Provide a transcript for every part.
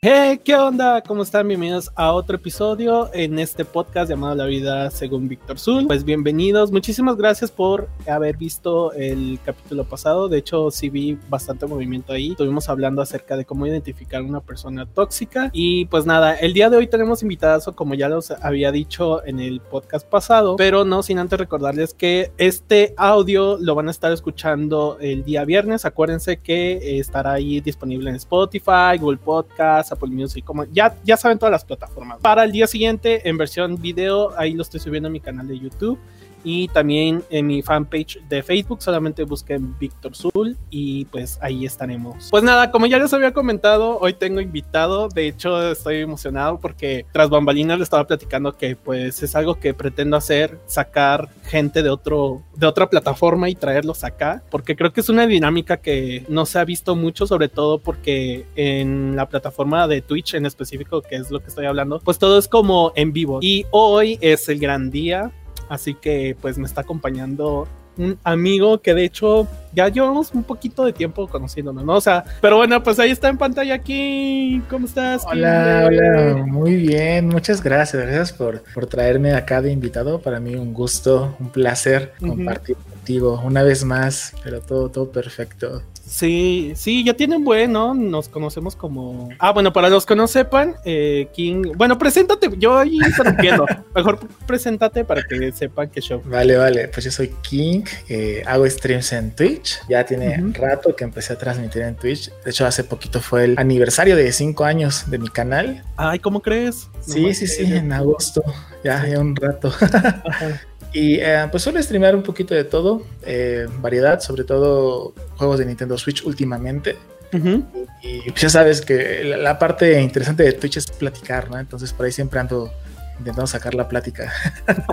Hey, ¿qué onda? ¿Cómo están? Bienvenidos a otro episodio en este podcast llamado La Vida según Víctor Zul. Pues bienvenidos, muchísimas gracias por haber visto el capítulo pasado. De hecho, sí vi bastante movimiento ahí. Estuvimos hablando acerca de cómo identificar una persona tóxica. Y pues nada, el día de hoy tenemos invitados, como ya los había dicho en el podcast pasado, pero no sin antes recordarles que este audio lo van a estar escuchando el día viernes. Acuérdense que estará ahí disponible en Spotify, Google Podcast Apple Music, como ya, ya saben todas las plataformas. Para el día siguiente, en versión video, ahí lo estoy subiendo a mi canal de YouTube y también en mi fanpage de Facebook solamente busquen Víctor Zul y pues ahí estaremos. Pues nada, como ya les había comentado, hoy tengo invitado, de hecho estoy emocionado porque tras bambalinas le estaba platicando que pues es algo que pretendo hacer, sacar gente de otro de otra plataforma y traerlos acá, porque creo que es una dinámica que no se ha visto mucho, sobre todo porque en la plataforma de Twitch en específico, que es lo que estoy hablando, pues todo es como en vivo. Y hoy es el gran día Así que pues me está acompañando un amigo que de hecho ya llevamos un poquito de tiempo conociéndonos, ¿no? O sea, pero bueno, pues ahí está en pantalla aquí. ¿Cómo estás? Hola, hola, muy bien, muchas gracias, gracias por, por traerme acá de invitado. Para mí un gusto, un placer compartir contigo una vez más, pero todo, todo perfecto. Sí, sí, ya tienen buen, ¿no? Nos conocemos como. Ah, bueno, para los que no sepan, eh, King. Bueno, preséntate, yo ahí interrumpiendo. Mejor preséntate para que sepan qué show. Vale, vale, pues yo soy King, eh, hago streams en Twitch. Ya tiene rato que empecé a transmitir en Twitch. De hecho, hace poquito fue el aniversario de cinco años de mi canal. Ay, ¿cómo crees? sí, sí, sí, en agosto. Ya, ya un rato. Ajá. Y eh, pues suelo streamear un poquito de todo, eh, variedad, sobre todo juegos de Nintendo Switch últimamente. y, pues ya sabes que la, parte interesante de Twitch es platicar, ¿no? Entonces por ahí siempre ando intentando sacar la plática.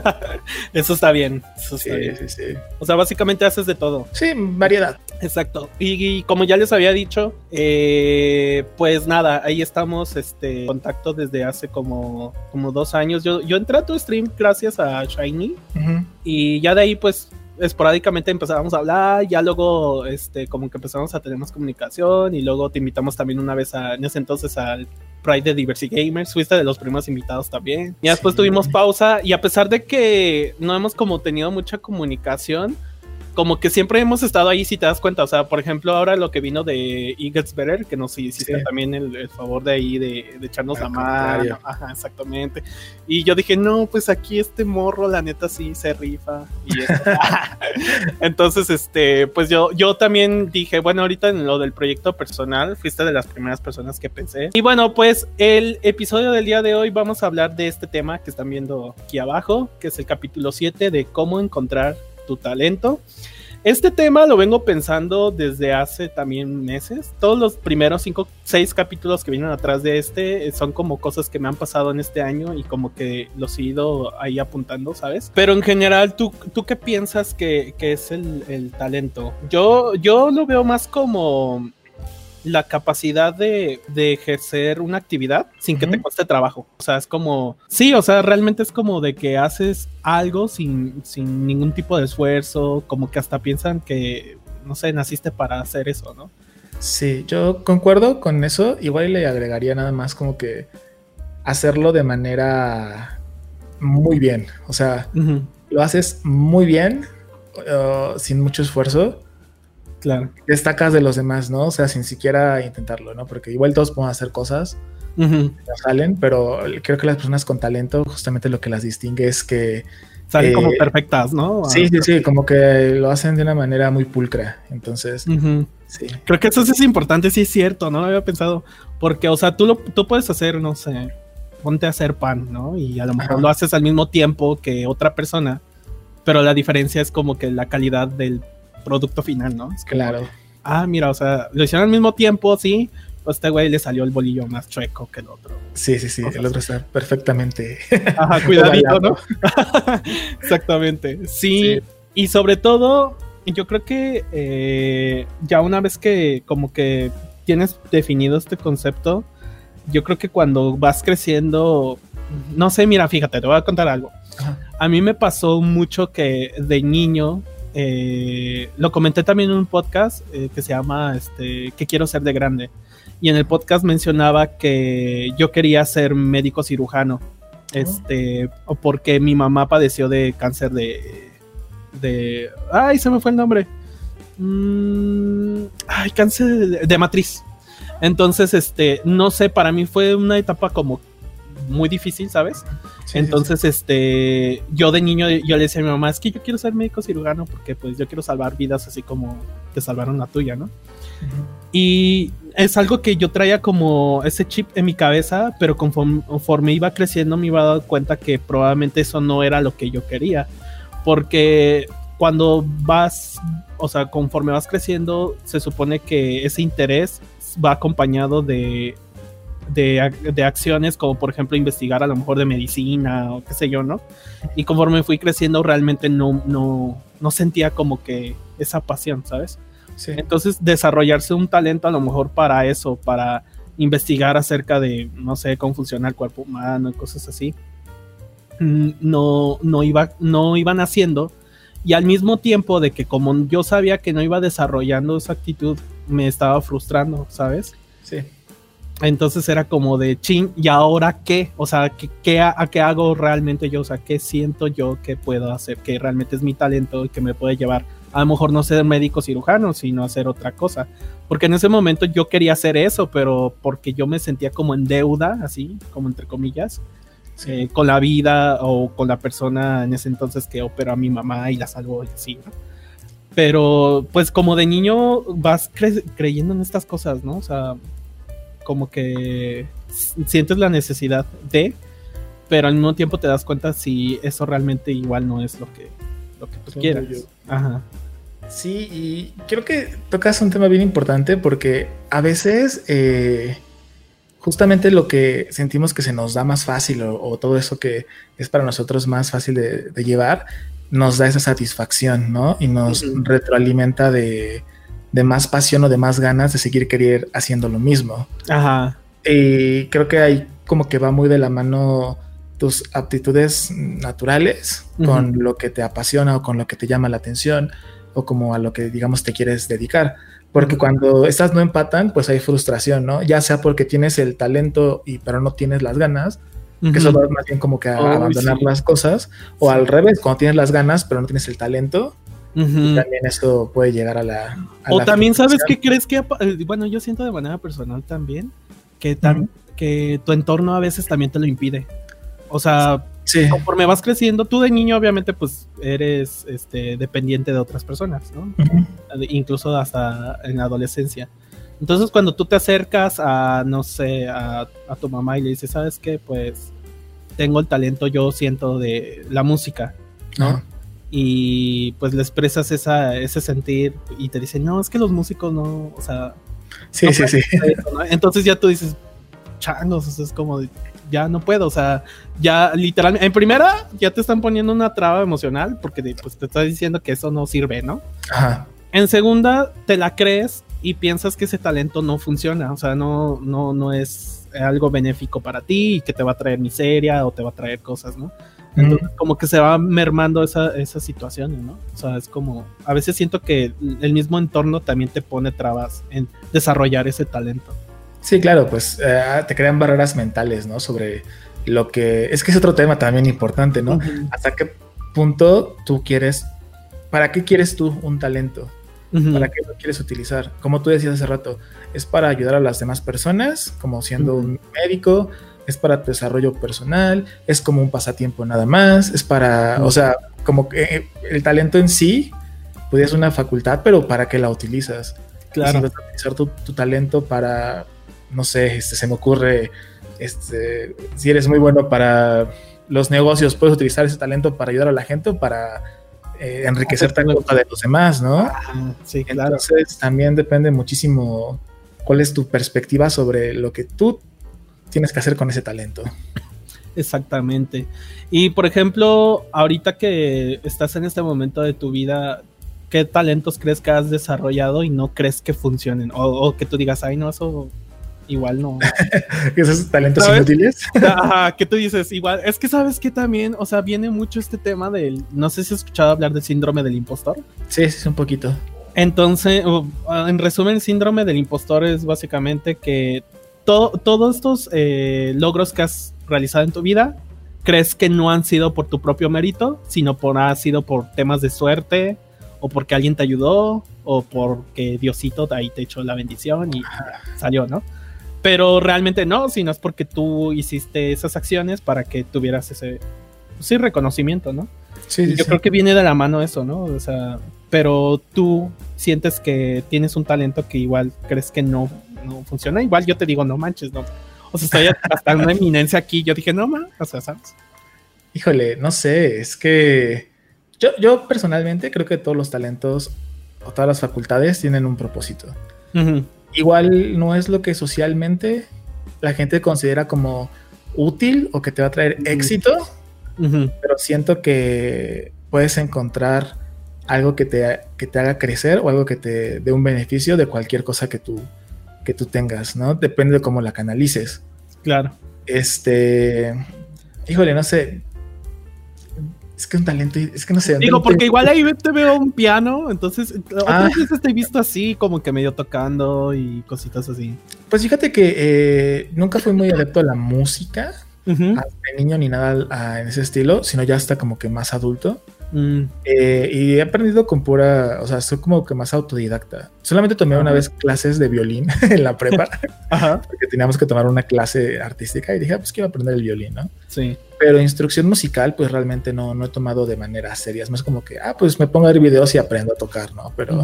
eso está bien. Eso está bien. Sí, sí. O sea, básicamente haces de todo. Sí, variedad. Exacto. Y, como ya les había dicho, eh, pues nada, ahí estamos este, en contacto desde hace como, como dos años. Yo, yo entré a tu stream gracias a Shiny y ya de ahí pues esporádicamente empezábamos a hablar, ya luego este como que empezamos a tener más comunicación y luego te invitamos también una vez a, en ese entonces al Pride de Diversity Gamers, fuiste de los primeros invitados también. Y después tuvimos pausa y a pesar de que no hemos como tenido mucha comunicación, como que siempre hemos estado ahí, si te das cuenta. O sea, por ejemplo, ahora lo que vino de Eagles Better, que nos hiciste también el, favor de ahí de, echarnos la mano. Ajá, exactamente. Y yo dije, no, pues aquí este morro, la neta, sí se rifa. Y Entonces, este, pues yo, yo también dije, bueno, ahorita en lo del proyecto personal, fuiste de las primeras personas que pensé. Y bueno, pues el episodio del día de hoy vamos a hablar de este tema que están viendo aquí abajo, que es el capítulo 7 de cómo encontrar tu talento. Este tema lo vengo pensando desde hace también meses. Todos los primeros cinco, seis capítulos que vienen atrás de este son como cosas que me han pasado en este año y como que los he ido ahí apuntando, ¿sabes? Pero en general, ¿tú, tú qué piensas que, es el, el, talento? Yo, yo lo veo más como la capacidad de, ejercer una actividad sin que te cueste trabajo. O sea, es como, sí, o sea, realmente es como de que haces algo sin, sin ningún tipo de esfuerzo, como que hasta piensan que, no sé, naciste para hacer eso, ¿no? Sí, yo concuerdo con eso. Igual le agregaría nada más como que hacerlo de manera muy bien. O sea, lo haces muy bien, uh, sin mucho esfuerzo Destacas de los demás, ¿no? O sea, sin siquiera intentarlo, ¿no? Porque igual todos podemos hacer cosas, uh salen, pero creo que las personas con talento, justamente lo que las distingue es que salen como eh, perfectas, ¿no? Sí, sí, sí, como que lo hacen de una manera muy pulcra. Entonces, sí. Creo que eso es importante, sí es cierto, ¿no? Había pensado, porque, o sea, tú, lo, tú puedes hacer, no sé, ponte a hacer pan, ¿no? Y a lo mejor lo haces al mismo tiempo que otra persona, pero la diferencia es como que la calidad del producto final, ¿no? Es claro. ah, mira, o sea, lo hicieron al mismo tiempo, sí, pues este güey le salió el bolillo más chueco que el otro. Sí, sí, sí, el otro está perfectamente. Ajá, cuidadito, ¿no? Exactamente. Sí, y sobre todo, yo creo que eh, ya una vez que como que tienes definido este concepto, yo creo que cuando vas creciendo, no sé, mira, fíjate, te voy a contar algo. A mí me pasó mucho que de niño eh, lo comenté también en un podcast eh, que se llama este, ¿Qué quiero ser de grande? Y en el podcast mencionaba que yo quería ser médico cirujano, este, o porque mi mamá padeció de cáncer de, de, ay, se me fue el nombre, mm, ay, cáncer de, matriz. Entonces, este, no sé, para mí fue una etapa como muy difícil, ¿sabes? Entonces, este, yo de niño, yo le decía a mi mamá, es que yo quiero ser médico cirujano porque pues yo quiero salvar vidas así como te salvaron la tuya, ¿no? Y es algo que yo traía como ese chip en mi cabeza, pero conforme, iba creciendo me iba a dar cuenta que probablemente eso no era lo que yo quería. Porque cuando vas, o sea, conforme vas creciendo, se supone que ese interés va acompañado de de, acciones como por ejemplo investigar a lo mejor de medicina o qué sé yo, ¿no? Y conforme fui creciendo realmente no, no, no sentía como que esa pasión, ¿sabes? Entonces desarrollarse un talento a lo mejor para eso, para investigar acerca de, no sé, cómo funciona el cuerpo humano y cosas así, mm, no, no, iba, no iban haciendo. Y al mismo tiempo de que como yo sabía que no iba desarrollando esa actitud, me estaba frustrando, ¿sabes? Sí. Entonces era como de ching, ¿y ahora qué? O sea, ¿qué, a, qué hago realmente yo? O sea, ¿qué siento yo que puedo hacer? Que realmente es mi talento y que me puede llevar a lo mejor no ser médico cirujano, sino hacer otra cosa. Porque en ese momento yo quería hacer eso, pero porque yo me sentía como en deuda, así, como entre comillas, eh, con la vida o con la persona en ese entonces que operó a mi mamá y la salvó y así, ¿no? Pero pues como de niño vas creyendo en estas cosas, ¿no? O sea, como que sientes la necesidad de, pero al mismo tiempo te das cuenta si eso realmente igual no es lo que, lo que tú quieras. Ajá. Sí, y creo que tocas un tema bien importante porque a veces eh, justamente lo que sentimos que se nos da más fácil o, todo eso que es para nosotros más fácil de, llevar, nos da esa satisfacción, ¿no? Y nos retroalimenta de, de más pasión o de más ganas de seguir querer haciendo lo mismo. Ajá. Y creo que ahí como que va muy de la mano tus aptitudes naturales con lo que te apasiona o con lo que te llama la atención o como a lo que digamos te quieres dedicar. Porque cuando estas no empatan, pues hay frustración, ¿no? Ya sea porque tienes el talento y pero no tienes las ganas, que eso va más bien como que a abandonar las cosas, o al revés, cuando tienes las ganas pero no tienes el talento, también eso puede llegar a la. o también sabes que crees que, eh, bueno, yo siento de manera personal también que, que tu entorno a veces también te lo impide. O sea, conforme vas creciendo, tú de niño obviamente pues eres este, dependiente de otras personas, ¿no? Incluso hasta en la adolescencia. Entonces cuando tú te acercas a, no sé, a, a tu mamá y le dices, ¿sabes qué? Pues tengo el talento, yo siento de la música, ¿no? Y pues le expresas esa, ese sentir y te dicen, no, es que los músicos no, o sea... Sí, sí, sí. Entonces ya tú dices, changos, es como, ya no puedo, o sea, ya literalmente, en primera ya te están poniendo una traba emocional porque pues, te está diciendo que eso no sirve, ¿no? Ajá. En segunda, te la crees y piensas que ese talento no funciona, o sea, no, no, no es algo benéfico para ti y que te va a traer miseria o te va a traer cosas, ¿no? Entonces, como que se va mermando esa, esa situación, ¿no? O sea, es como, a veces siento que el mismo entorno también te pone trabas en desarrollar ese talento. Sí, claro, pues eh, te crean barreras mentales, ¿no? Sobre lo que, es que es otro tema también importante, ¿no? ¿Hasta qué punto tú quieres, para qué quieres tú un talento? ¿Para qué lo quieres utilizar? Como tú decías hace rato, ¿es para ayudar a las demás personas, como siendo un médico? Es para tu desarrollo personal, es como un pasatiempo nada más, es para, o sea, como que eh, el talento en sí, pues es una facultad, pero ¿para qué la utilizas? Claro. Si vas a utilizar tu, talento para, no sé, este, se me ocurre, este, si eres muy bueno para los negocios, puedes utilizar ese talento para ayudar a la gente o para eh, enriquecerte a costa de los demás, ¿no? sí, claro. Entonces también depende muchísimo cuál es tu perspectiva sobre lo que tú tienes que hacer con ese talento. Exactamente. Y por ejemplo, ahorita que estás en este momento de tu vida, ¿qué talentos crees que has desarrollado y no crees que funcionen? O, que tú digas, ay, no, eso igual no. Esos talentos inútiles. Ajá, que tú dices, igual, es que sabes que también, o sea, viene mucho este tema del, no sé si has escuchado hablar del síndrome del impostor. Sí, sí, un poquito. Entonces, en resumen, el síndrome del impostor es básicamente que todos estos eh, logros que has realizado en tu vida, crees que no han sido por tu propio mérito, sino por ha sido por temas de suerte, o porque alguien te ayudó, o porque Diosito ahí te echó la bendición y salió, ¿no? Pero realmente no, sino es porque tú hiciste esas acciones para que tuvieras ese, sí, reconocimiento, ¿no? Sí, yo creo que viene de la mano eso, ¿no? O sea, pero tú sientes que tienes un talento que igual crees que no, no funciona. Igual yo te digo, no manches, no. O sea, estoy hasta una eminencia aquí. Yo dije, no, man, o sea, ¿sabes? Híjole, no sé, es que yo, yo personalmente creo que todos los talentos o todas las facultades tienen un propósito. Igual no es lo que socialmente la gente considera como útil o que te va a traer éxito, pero siento que puedes encontrar algo que te, que te haga crecer o algo que te dé un beneficio de cualquier cosa que tú, que tú tengas, ¿no? Depende de cómo la canalices. Claro. Este, híjole, no sé, es que un talento, es que no sé. Digo, porque igual ahí te veo un piano, entonces ah. otras veces te he visto así, como que medio tocando y cositas así. Pues fíjate que eh, nunca fui muy adepto a la música, de niño ni nada en ese estilo, sino ya hasta como que más adulto. Mm. Eh, y he aprendido con pura, o sea, soy como que más autodidacta. Solamente tomé una vez clases de violín en la prepa, porque teníamos que tomar una clase artística y dije, ah, pues quiero aprender el violín, ¿no? Sí. Pero instrucción musical, pues realmente no, no he tomado de manera seria. Es más como que, ah, pues me pongo a ver videos y aprendo a tocar, ¿no? Pero,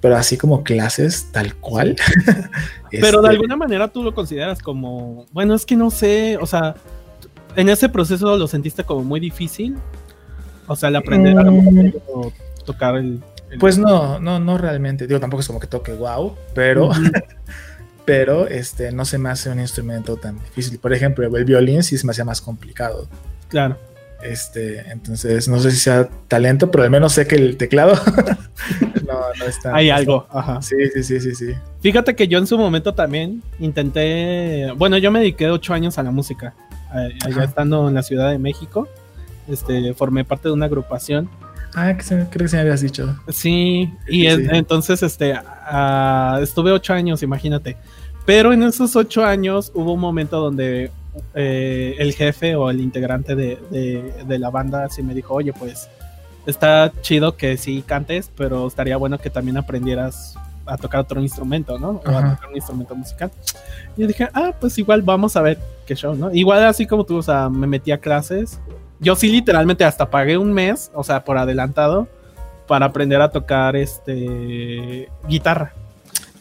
pero así como clases tal cual. pero de este alguna manera tú lo consideras como, bueno, es que no sé, o sea, en ese proceso lo sentiste como muy difícil o sea, el aprender a mm. tocar el, Pues no, no, no realmente. Digo, tampoco es como que toque wow, pero, pero este, no se me hace un instrumento tan difícil. Por ejemplo, el violín sí se me hacía más complicado. Claro. Este, entonces, no sé si sea talento, pero al menos sé que el teclado no, no está. Hay algo, ajá. Sí, sí, sí, sí, sí. Fíjate que yo en su momento también intenté. Bueno, yo me dediqué ocho años a la música, allá estando en la Ciudad de México este, formé parte de una agrupación. Ah, que creo que se me habías dicho. Sí, y entonces este, ah, estuve ocho años, imagínate. Pero en esos ocho años hubo un momento donde eh, el jefe o el integrante de, la banda sí me dijo, oye, pues está chido que sí cantes, pero estaría bueno que también aprendieras a tocar otro instrumento, ¿no? O a tocar un instrumento musical. Y yo dije, ah, pues igual vamos a ver qué show, ¿no? Igual así como tú, o sea, me metí a clases yo sí literalmente hasta pagué un mes, o sea, por adelantado, para aprender a tocar este guitarra.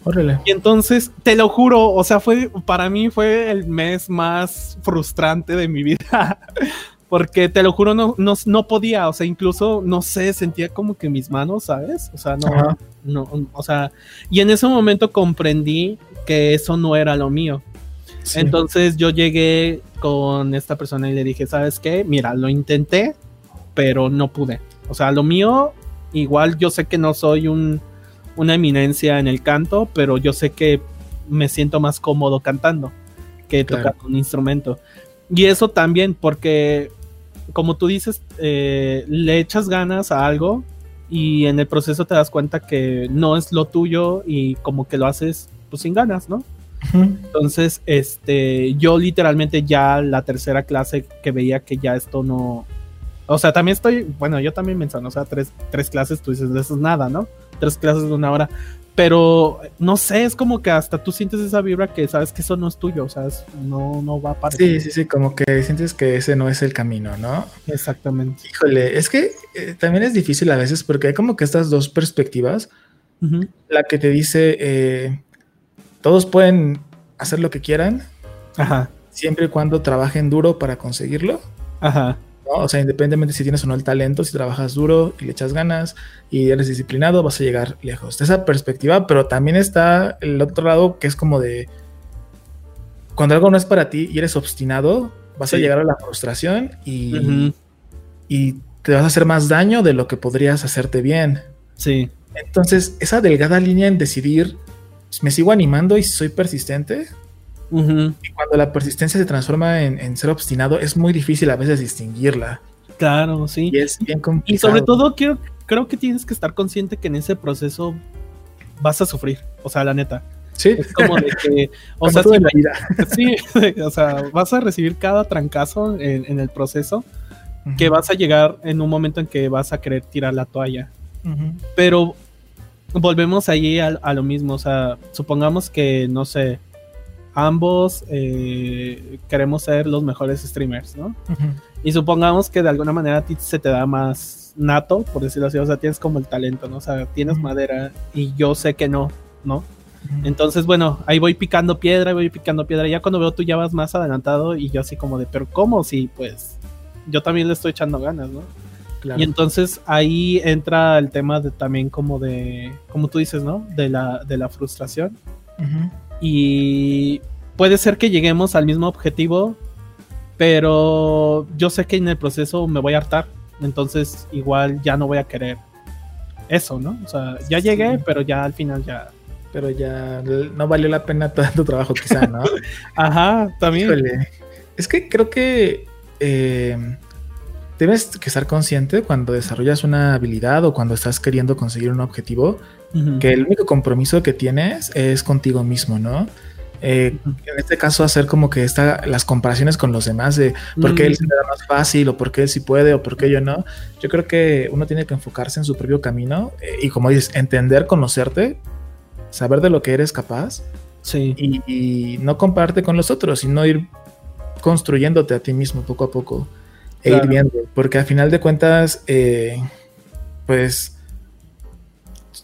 Órale. Y entonces, te lo juro, o sea, fue para mí fue el mes más frustrante de mi vida. Porque te lo juro, no, no, podía, o sea, incluso, no sé, sentía como que mis manos, ¿sabes? O sea, no, no, o sea, y en ese momento comprendí que eso no era lo mío. Entonces yo llegué con esta persona y le dije, ¿sabes qué? Mira, lo intenté, pero no pude. O sea, lo mío, igual yo sé que no soy un, una eminencia en el canto, pero yo sé que me siento más cómodo cantando que tocando un instrumento. Y eso también, porque como tú dices, eh, le echas ganas a algo y en el proceso te das cuenta que no es lo tuyo y como que lo haces pues sin ganas, ¿no? Entonces, este, yo literalmente ya la tercera clase que veía que ya esto no, o sea, también estoy, bueno, yo también menciono, o sea, tres, tres clases, tú dices, eso es nada, ¿no? Tres clases de una hora, pero no sé, es como que hasta tú sientes esa vibra que sabes que eso no es tuyo, o sea, no, no va para Sí, sí, sí, como que sientes que ese no es el camino, ¿no? Exactamente. Híjole, es que eh, también es difícil a veces porque hay como que estas dos perspectivas, la que te dice, eh, todos pueden hacer lo que quieran. Ajá. Siempre y cuando trabajen duro para conseguirlo. Ajá. O sea, independientemente si tienes o no el talento, si trabajas duro y le echas ganas y eres disciplinado, vas a llegar lejos. De esa perspectiva, pero también está el otro lado que es como de cuando algo no es para ti y eres obstinado, vas a llegar a la frustración y, y te vas a hacer más daño de lo que podrías hacerte bien. Sí. Entonces, esa delgada línea en decidir me sigo animando y soy persistente, Y cuando la persistencia se transforma en, ser obstinado, es muy difícil a veces distinguirla. Claro, sí. Y es bien complicado. Y sobre todo quiero, creo que tienes que estar consciente que en ese proceso vas a sufrir. O sea, la neta. Sí. Es como de que. o sea, sí, o sea, vas a recibir cada trancazo en, el proceso. Que vas a llegar en un momento en que vas a querer tirar la toalla. Pero volvemos ahí a, lo mismo. O sea, supongamos que, no sé, ambos eh, queremos ser los mejores streamers, ¿no? Y supongamos que de alguna manera a ti se te da más nato, por decirlo así. O sea, tienes como el talento, ¿no? O sea, tienes madera y yo sé que no, ¿no? Entonces, bueno, ahí voy picando piedra, voy picando piedra. Ya cuando veo tú ya vas más adelantado y yo así como de, pero ¿cómo? Si pues yo también le estoy echando ganas, ¿no? Y entonces ahí entra el tema de también como de, como tú dices, ¿no? De la, de la frustración. Y puede ser que lleguemos al mismo objetivo, pero yo sé que en el proceso me voy a hartar. Entonces igual ya no voy a querer eso, ¿no? O sea, ya llegué, pero ya al final ya... Pero ya no valió la pena todo tu trabajo quizá, ¿no? Ajá, también. Es que creo que... Eh, debes que estar consciente cuando desarrollas una habilidad o cuando estás queriendo conseguir un objetivo, que el único compromiso que tienes es contigo mismo, ¿no? Eh, en este caso, hacer como que está las comparaciones con los demás de por qué él se le da más fácil o por qué él sí puede o por qué yo no. Yo creo que uno tiene que enfocarse en su propio camino eh, y, como dices, entender, conocerte, saber de lo que eres capaz sí. y, y no compararte con los otros, sino ir construyéndote a ti mismo poco a poco e ir viendo, porque al final de cuentas, eh, pues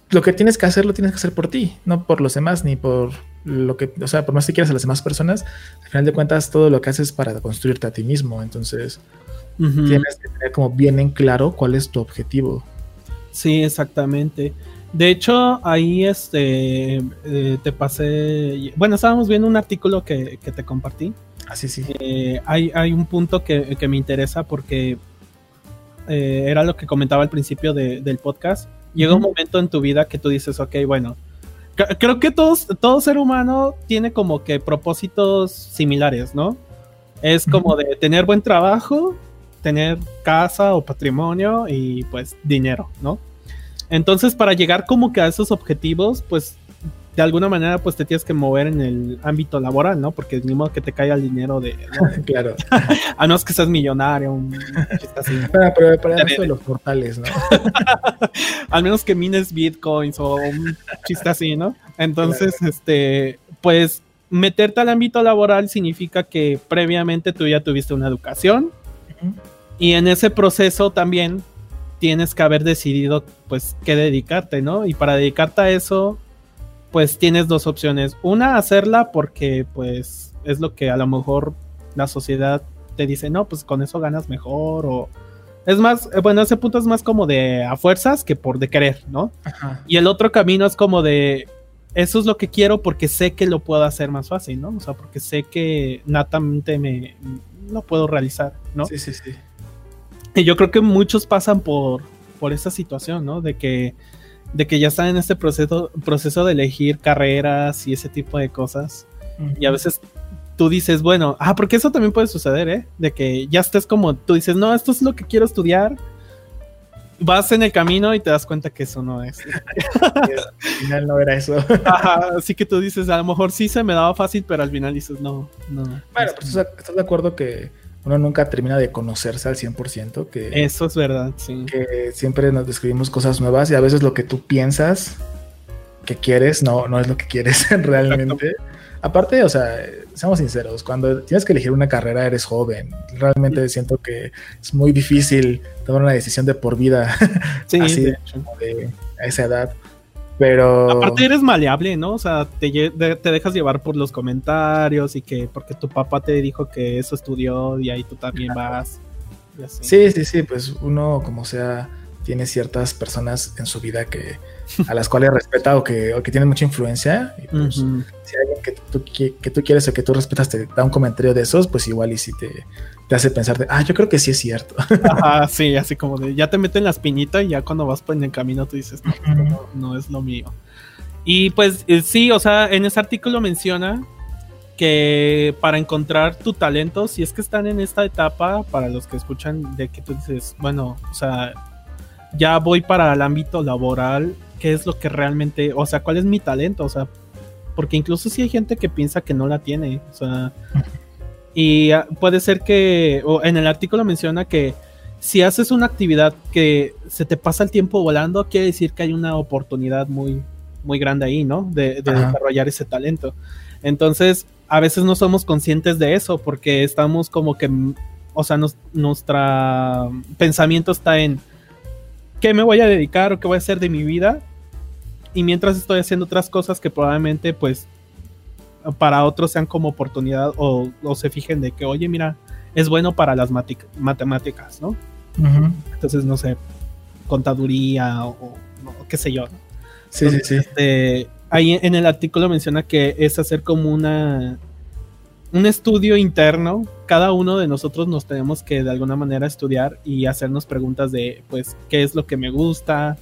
lo que tienes que hacer lo tienes que hacer por ti, no por los demás, ni por lo que, o sea, por más que quieras a las demás personas, al final de cuentas todo lo que haces es para construirte a ti mismo, entonces tienes que tener como bien en claro cuál es tu objetivo. Sí, exactamente. De hecho, ahí este eh, te pasé, bueno, estábamos viendo un artículo que, que te compartí Así sí. Eh, hay, hay, un punto que, me interesa porque eh, era lo que comentaba al principio del podcast. Llega un momento en tu vida que tú dices, ok, bueno, creo que todos, todo ser humano tiene como que propósitos similares, ¿no? Es como de tener buen trabajo, tener casa o patrimonio y pues dinero, ¿no? Entonces para llegar como que a esos objetivos, pues de alguna manera pues te tienes que mover en el ámbito laboral, ¿no? Porque ni modo que te caiga el dinero de... claro. a no es que seas millonario, un así. Para, pero para eso de los portales, ¿no? Al menos que mines bitcoins o un chiste así, ¿no? Entonces, este, pues meterte al ámbito laboral significa que previamente tú ya tuviste una educación y en ese proceso también tienes que haber decidido pues qué dedicarte, ¿no? Y para dedicarte a eso pues tienes dos opciones. Una, hacerla porque pues es lo que a lo mejor la sociedad te dice, no, pues con eso ganas mejor o... Es más, eh, bueno, ese punto es más como de a fuerzas que por de querer, ¿no? Y el otro camino es como de, eso es lo que quiero porque sé que lo puedo hacer más fácil, ¿no? O sea, porque sé que natamente me lo puedo realizar, ¿no? Sí, sí, sí. Y yo creo que muchos pasan por, por esa situación, ¿no? De que de que ya están en este proceso, proceso de elegir carreras y ese tipo de cosas. Y a veces tú dices, bueno, ah, porque eso también puede suceder, ¿eh? De que ya estés como, tú dices, no, esto es lo que quiero estudiar. Vas en el camino y te das cuenta que eso no es. al final no era eso. así que tú dices, a lo mejor sí se me daba fácil, pero al final dices, no, no. Bueno, pues estás de acuerdo que uno nunca termina de conocerse al 100%. Que, Eso es verdad, sí. Que siempre nos describimos cosas nuevas y a veces lo que tú piensas que quieres no, no es lo que quieres realmente. Aparte, o sea, seamos sinceros, cuando tienes que elegir una carrera eres joven. Realmente siento que es muy difícil tomar una decisión de por vida sí, así de, a esa edad. Pero. Aparte eres maleable, ¿no? O sea, te, te, dejas llevar por los comentarios y que porque tu papá te dijo que eso estudió y ahí tú también vas. Sí, sí, sí, pues uno como sea tiene ciertas personas en su vida que a las cuales respeta o que, o que tienen mucha influencia. Y pues, Si alguien que tú, que, tú quieres o que tú respetas te da un comentario de esos, pues igual y si te, te hace pensar de, ah, yo creo que sí es cierto. Ajá, sí, así como de, ya te meten la espinita y ya cuando vas por el camino tú dices, no, no, es lo mío. Y pues eh, sí, o sea, en ese artículo menciona que para encontrar tu talento, si es que están en esta etapa, para los que escuchan, de que tú dices, bueno, o sea, ya voy para el ámbito laboral, ¿qué es lo que realmente, o sea, cuál es mi talento? O sea, porque incluso si hay gente que piensa que no la tiene, o sea, y ah, puede ser que, o en el artículo menciona que si haces una actividad que se te pasa el tiempo volando, quiere decir que hay una oportunidad muy, muy grande ahí, ¿no? De, desarrollar ese talento. Entonces, a veces no somos conscientes de eso porque estamos como que, o sea, nuestro pensamiento está en qué me voy a dedicar o qué voy a hacer de mi vida. Y mientras estoy haciendo otras cosas que probablemente, pues, para otros sean como oportunidad o, se fijen de que, oye, mira, es bueno para las matemáticas, ¿no? Entonces, no sé, contaduría o, qué sé yo. Sí, sí, sí. Este, ahí en el artículo menciona que es hacer como una un estudio interno. Cada uno de nosotros nos tenemos que de alguna manera estudiar y hacernos preguntas de, pues, qué es lo que me gusta,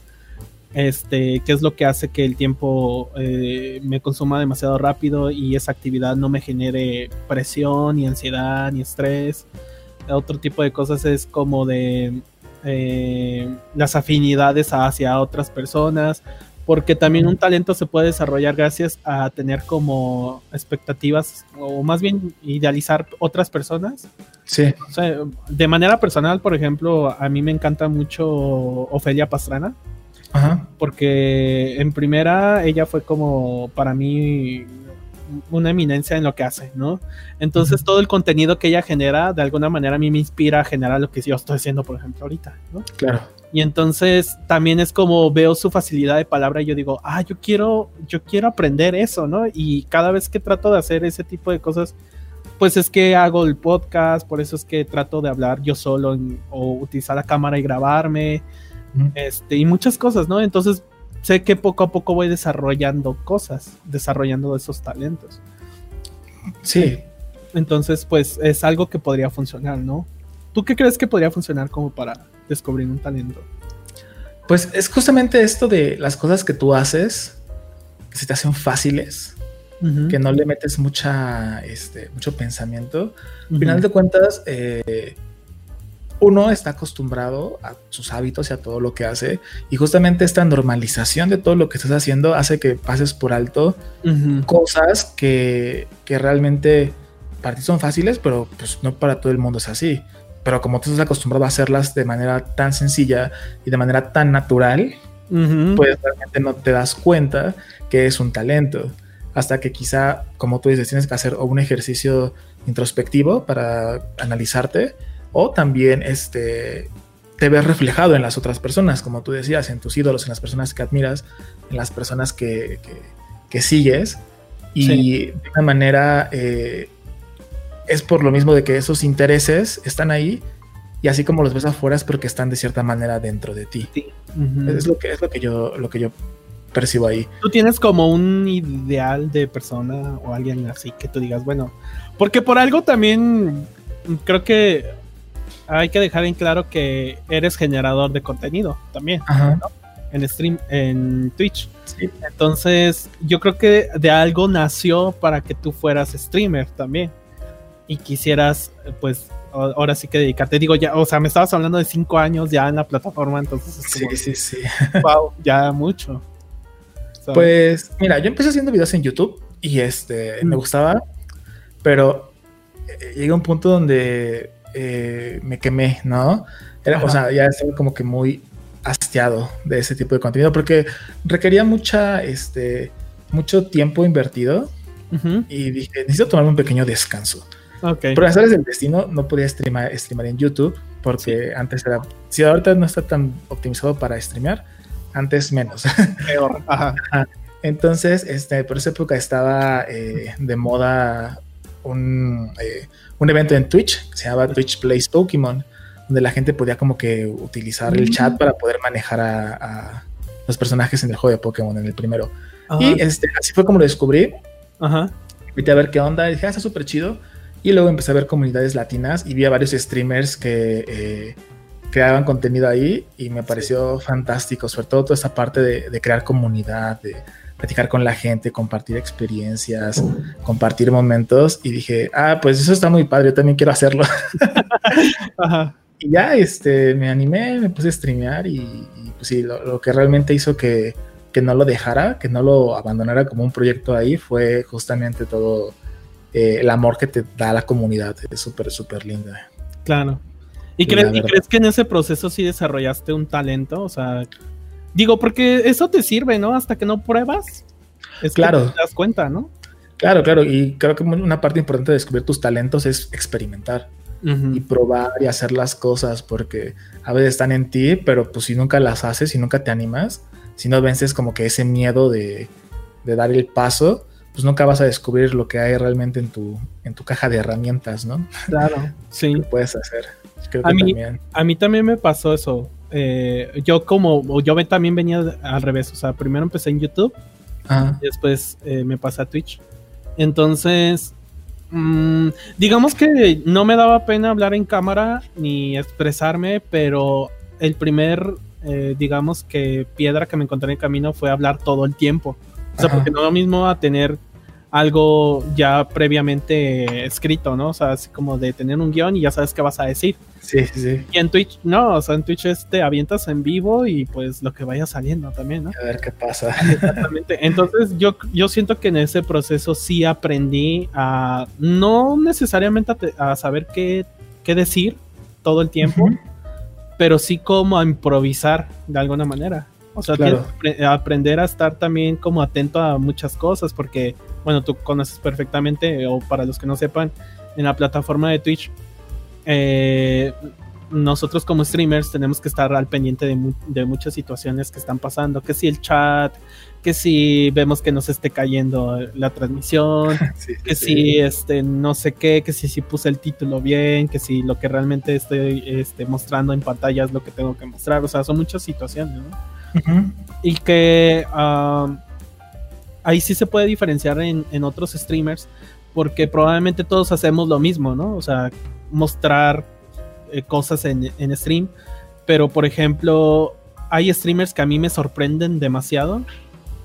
este, qué es lo que hace que el tiempo eh, me consuma demasiado rápido y esa actividad no me genere presión, ni ansiedad, ni estrés. Otro tipo de cosas es como de eh, las afinidades hacia otras personas porque también un talento se puede desarrollar gracias a tener como expectativas o más bien idealizar otras personas. Sí. de manera personal, por ejemplo, a mí me encanta mucho Ofelia Pastrana. Ajá. Porque en primera ella fue como para mí una eminencia en lo que hace, ¿no? Entonces todo el contenido que ella genera, de alguna manera a mí me inspira a generar lo que yo estoy haciendo, por ejemplo, ahorita, ¿no? Claro. Y entonces también es como veo su facilidad de palabra y yo digo, ah, yo quiero, yo quiero aprender eso, ¿no? Y cada vez que trato de hacer ese tipo de cosas, pues es que hago el podcast, por eso es que trato de hablar yo solo o utilizar la cámara y grabarme, este, y muchas cosas, ¿no? Entonces sé que poco a poco voy desarrollando cosas, desarrollando esos talentos. Sí. Entonces, pues es algo que podría funcionar, ¿no? ¿Tú qué crees que podría funcionar como para descubrir un talento? Pues es justamente esto de las cosas que tú haces, que se te hacen fáciles, que no le metes mucha, este, mucho pensamiento. Al final de cuentas, eh, uno está acostumbrado a sus hábitos y a todo lo que hace. Y justamente esta normalización de todo lo que estás haciendo hace que pases por alto cosas que, que, realmente para ti son fáciles, pero pues no para todo el mundo es así pero como tú estás acostumbrado a hacerlas de manera tan sencilla y de manera tan natural, pues realmente no te das cuenta que es un talento. Hasta que quizá, como tú dices, tienes que hacer un ejercicio introspectivo para analizarte o también este, te ves reflejado en las otras personas, como tú decías, en tus ídolos, en las personas que admiras, en las personas que, sigues. Y de una manera eh, es por lo mismo de que esos intereses están ahí y así como los ves afuera es porque están de cierta manera dentro de ti. Es lo que es lo que yo lo que yo percibo ahí. Tú tienes como un ideal de persona o alguien así que tú digas, bueno, porque por algo también creo que hay que dejar en claro que eres generador de contenido también, En stream, en Twitch. Entonces, yo creo que de algo nació para que tú fueras streamer también y quisieras, pues, ahora sí que dedicarte. Digo, ya, o sea, me estabas hablando de cinco años ya en la plataforma, entonces es sí, sí, sí. Wow, ya mucho. pues, mira, yo empecé haciendo videos en YouTube y este, me gustaba, pero eh, llega un punto donde eh, me quemé, ¿no? Era, o sea, ya estaba como que muy hastiado de ese tipo de contenido porque requería mucha, este, mucho tiempo invertido y dije, necesito tomarme un pequeño descanso. Okay. Por del destino no podía streamar, en YouTube porque antes era, si ahorita no está tan optimizado para streamear, antes menos. Peor. Entonces, este, por esa época estaba eh, de moda un, eh, un, evento en Twitch que se llamaba Twitch Plays Pokémon, donde la gente podía como que utilizar el chat mm. para poder manejar a, los personajes en el juego de Pokémon, en el primero. Y este, así fue como lo descubrí. Ajá. Invité a ver qué onda. Y dije, ah, está súper chido. Y luego empecé a ver comunidades latinas y vi a varios streamers que eh, creaban contenido ahí y me pareció fantástico, sobre todo toda esa parte de, crear comunidad, de, platicar con la gente, compartir experiencias, compartir momentos y dije, ah, pues eso está muy padre, yo también quiero hacerlo. Y ya este, me animé, me puse a streamear y, pues sí, lo, que realmente hizo que, que, no lo dejara, que no lo abandonara como un proyecto ahí fue justamente todo eh, el amor que te da la comunidad, es súper, súper linda. Claro. ¿Y, crees, ¿Y crees que en ese proceso sí desarrollaste un talento? O sea, Digo, porque eso te sirve, ¿no? Hasta que no pruebas. Es claro. te das cuenta, ¿no? Claro, claro. Y creo que una parte importante de descubrir tus talentos es experimentar y probar y hacer las cosas, porque a veces están en ti, pero pues si nunca las haces, si nunca te animas, si no vences como que ese miedo de, dar el paso, pues nunca vas a descubrir lo que hay realmente en tu, en tu caja de herramientas, ¿no? Claro, sí. puedes hacer. a, mí, a mí también me pasó eso. Eh, yo como, yo también venía al revés, o sea, primero empecé en YouTube, y después eh, me pasé a Twitch. Entonces, mm, digamos que no me daba pena hablar en cámara ni expresarme, pero el primer, eh, digamos que piedra que me encontré en el camino fue hablar todo el tiempo. O sea, porque no es lo mismo a tener algo ya previamente escrito, ¿no? O sea, así como de tener un guion y ya sabes qué vas a decir. Sí, sí. Y en Twitch, no, o sea, en Twitch te avientas en vivo y pues lo que vaya saliendo también, ¿no? A ver qué pasa. Exactamente. Entonces yo, yo siento que en ese proceso sí aprendí a no necesariamente a, saber qué, qué, decir todo el tiempo, pero sí como a improvisar de alguna manera. O sea, aprender a estar también como atento a muchas cosas, porque, bueno, tú conoces perfectamente, o para los que no sepan, en la plataforma de Twitch, eh, nosotros como streamers tenemos que estar al pendiente de, muchas situaciones que están pasando, que si el chat, que si vemos que nos esté cayendo la transmisión, que si este no sé qué, que si, si puse el título bien, que si lo que realmente estoy este, mostrando en pantalla es lo que tengo que mostrar, o sea, son muchas situaciones, ¿no? Y que ahí sí se puede diferenciar en, otros streamers, porque probablemente todos hacemos lo mismo, ¿no? O sea, mostrar eh, cosas en, stream, pero por ejemplo, hay streamers que a mí me sorprenden demasiado,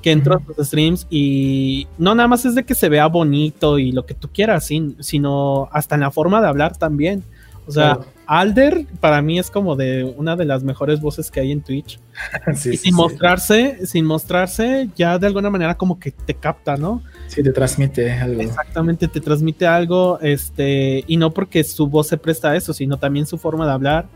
que entro a sus streams y no nada más es de que se vea bonito y lo que tú quieras, sino hasta en la forma de hablar también. O sea, Alder para mí es como de una de las mejores voces que hay en Twitch. y sin mostrarse, sin mostrarse, ya de alguna manera como que te capta, ¿no? Sí, te transmite algo. Exactamente, te transmite algo, este, y no porque su voz se presta a eso, sino también su forma de hablar,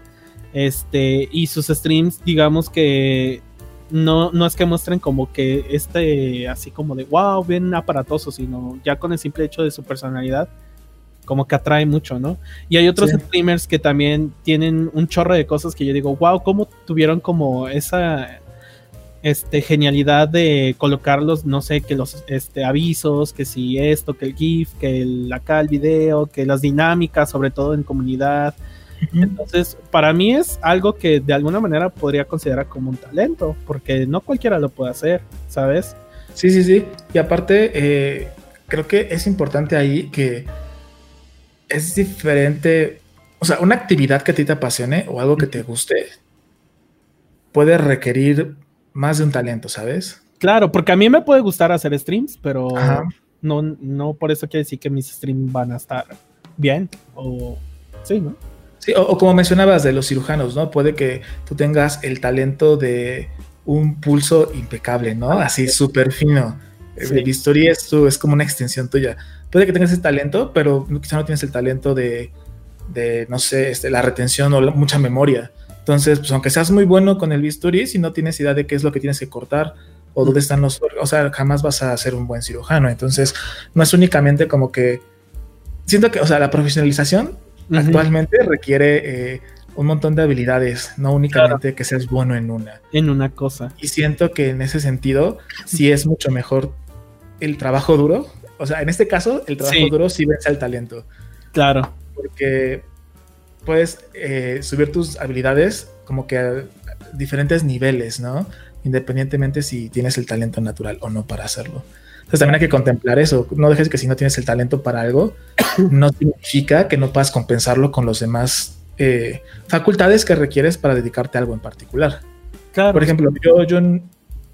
este, y sus streams, digamos que no, no es que muestren como que este, así como de wow, bien aparatoso, sino ya con el simple hecho de su personalidad, como que atrae mucho, ¿no? Y hay otros streamers que también tienen un chorro de cosas que yo digo, wow, ¿cómo tuvieron como esa este, genialidad de colocarlos, no sé, que los este, avisos, que si esto, que el GIF, que el, acá el video, que las dinámicas, sobre todo en comunidad. Entonces, para mí es algo que de alguna manera podría considerar como un talento, porque no cualquiera lo puede hacer, ¿sabes? Sí, sí, sí. Y aparte, eh, creo que es importante ahí que es diferente. O sea, una actividad que a ti te apasione o algo que te guste puede requerir más de un talento, ¿sabes? Claro, porque a mí me puede gustar hacer streams, pero no, no por eso quiere decir que mis streams van a estar bien o sí, ¿no? Sí, o, como mencionabas de los cirujanos, ¿no? Puede que tú tengas el talento de un pulso impecable, ¿no? Ah, Así súper fino. Sí. El bisturí es, es como una extensión tuya puede que tengas ese talento, pero quizá no tienes el talento de, no sé, este, la retención o mucha memoria. Entonces, pues aunque seas muy bueno con el bisturí, si no tienes idea de qué es lo que tienes que cortar o dónde están los, o sea, jamás vas a ser un buen cirujano. Entonces, no es únicamente como que, siento que, o sea, la profesionalización actualmente requiere eh, un montón de habilidades, no únicamente que seas bueno en una. En una cosa. Y siento que en ese sentido, sí es mucho mejor el trabajo duro o sea, en este caso, el trabajo duro sí vence al talento. Claro. Porque puedes eh, subir tus habilidades como que a diferentes niveles, ¿no? Independientemente si tienes el talento natural o no para hacerlo. Entonces también hay que contemplar eso. No dejes que si no tienes el talento para algo, no significa que no puedas compensarlo con los demás eh, facultades que requieres para dedicarte a algo en particular. Claro. Por ejemplo, yo, yo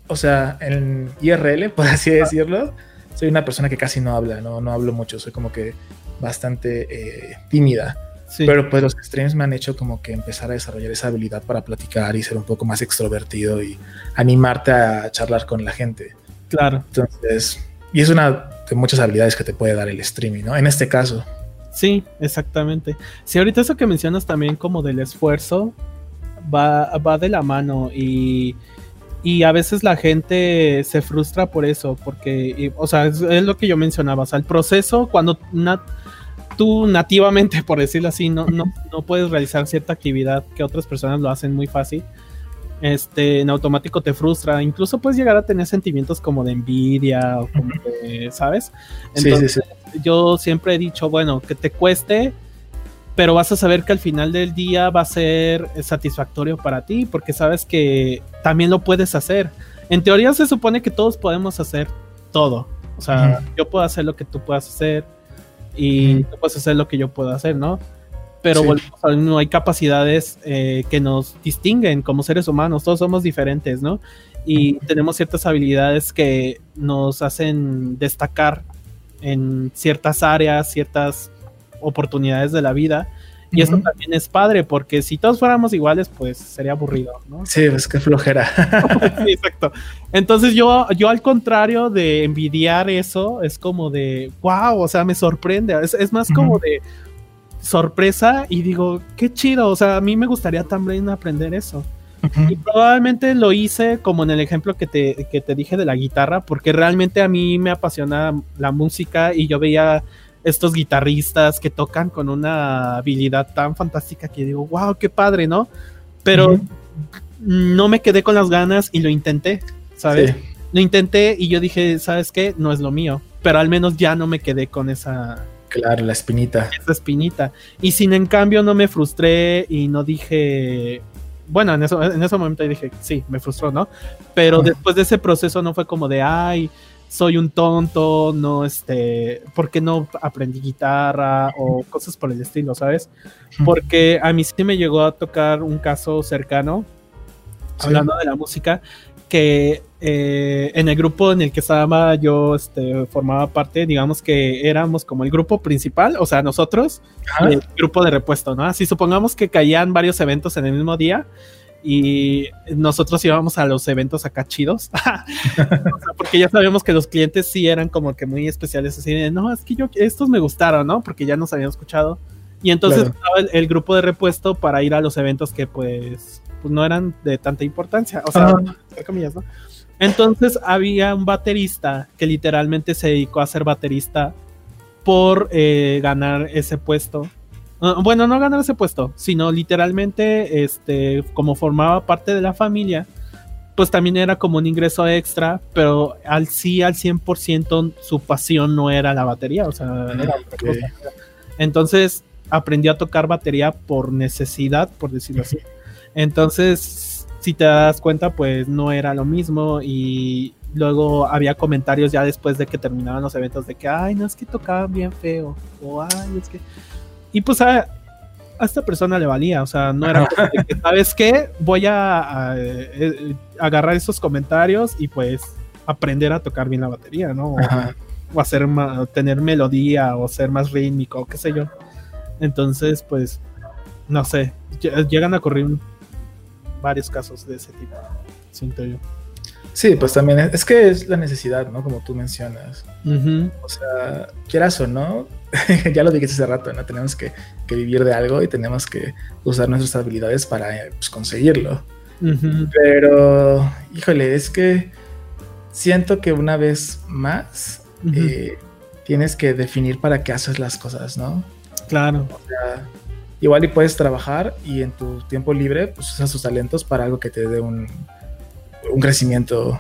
o sea, en IRL, por así decirlo, soy una persona que casi no habla, no, no hablo mucho, soy como que bastante eh, tímida. Pero pues los streams me han hecho como que empezar a desarrollar esa habilidad para platicar y ser un poco más extrovertido y animarte a charlar con la gente. Claro. Entonces, y es una de muchas habilidades que te puede dar el streaming, ¿no? En este caso. Sí, exactamente. Si ahorita eso que mencionas también como del esfuerzo va, va de la mano y, y a veces la gente se frustra por eso, porque, o sea, es, lo que yo mencionaba, o sea, el proceso cuando tú nativamente, por decirlo así, no, no, no puedes realizar cierta actividad que otras personas lo hacen muy fácil este, en automático te frustra. Incluso puedes llegar a tener sentimientos como de envidia o como de, ¿sabes? Entonces, yo siempre he dicho, bueno, que te cueste, pero vas a saber que al final del día va a ser satisfactorio para ti, porque sabes que también lo puedes hacer. En teoría se supone que todos podemos hacer todo. O sea, yo puedo hacer lo que tú puedas hacer y tú puedes hacer lo que yo puedo hacer, ¿no? pero no hay capacidades eh, que nos distinguen como seres humanos, todos somos diferentes, ¿no? Y tenemos ciertas habilidades que nos hacen destacar en ciertas áreas, ciertas oportunidades de la vida. Y eso también es padre, porque si todos fuéramos iguales, pues sería aburrido, ¿no? Sí, es que flojera. sí, exacto. Entonces yo, yo al contrario de envidiar eso, es como de, wow, o sea, me sorprende. Es, más como de, sorpresa y digo, qué chido, o sea, a mí me gustaría también aprender eso. Y probablemente lo hice como en el ejemplo que te, que te dije de la guitarra, porque realmente a mí me apasiona la música y yo veía estos guitarristas que tocan con una habilidad tan fantástica que digo, wow, qué padre, ¿no? Pero no me quedé con las ganas y lo intenté, ¿sabes? Lo intenté y yo dije, ¿sabes qué? No es lo mío, pero al menos ya no me quedé con esa Claro, la espinita. Esa espinita. Y sin en cambio no me frustré y no dije. Bueno, en, eso, en ese momento dije, sí, me frustró, ¿no? Pero después de ese proceso no fue como de, ay, soy un tonto, no, este, ¿por qué no aprendí guitarra o cosas por el estilo, ¿sabes? Porque a mí sí me llegó a tocar un caso cercano, hablando de la música, que eh, en el grupo en el que estaba yo este, formaba parte, digamos que éramos como el grupo principal, o sea, nosotros, el grupo de repuesto, ¿no? Así supongamos que caían varios eventos en el mismo día y nosotros íbamos a los eventos acá chidos, porque ya sabíamos que los clientes sí eran como que muy especiales, así de, no, es que yo, estos me gustaron, ¿no? Porque ya nos habían escuchado. Y entonces estaba el, grupo de repuesto para ir a los eventos que pues pues no eran de tanta importancia, o sea, entre comillas, ¿no? Entonces había un baterista que literalmente se dedicó a ser baterista por eh, ganar ese puesto. Ah, bueno, no ganar ese puesto, sino literalmente, este, como formaba parte de la familia, pues también era como un ingreso extra, pero al sí, al 100% su pasión no era la batería, o sea, era otra cosa. Entonces aprendió a tocar batería por necesidad, por decirlo así. Entonces, si te das cuenta, pues no era lo mismo y luego había comentarios ya después de que terminaban los eventos de que, ay, no es que tocaban bien feo, o ay, es que... Y pues a, esta persona le valía, o sea, no era que, ¿sabes qué? Voy a, eh, agarrar esos comentarios y pues aprender a tocar bien la batería, ¿no? O, hacer tener melodía o ser más rítmico, qué sé yo. Entonces, pues, no sé, llegan a correr varios casos de ese tipo, siento yo. Sí, pues también es, que es la necesidad, ¿no? Como tú mencionas. O sea, quieras o no, ya lo dijiste hace rato, ¿no? Tenemos que, vivir de algo y tenemos que usar nuestras habilidades para pues, conseguirlo. Pero, híjole, es que siento que una vez más eh, tienes que definir para qué haces las cosas, ¿no? Claro. O sea, igual y puedes trabajar y en tu tiempo libre pues usas tus talentos para algo que te dé un, un crecimiento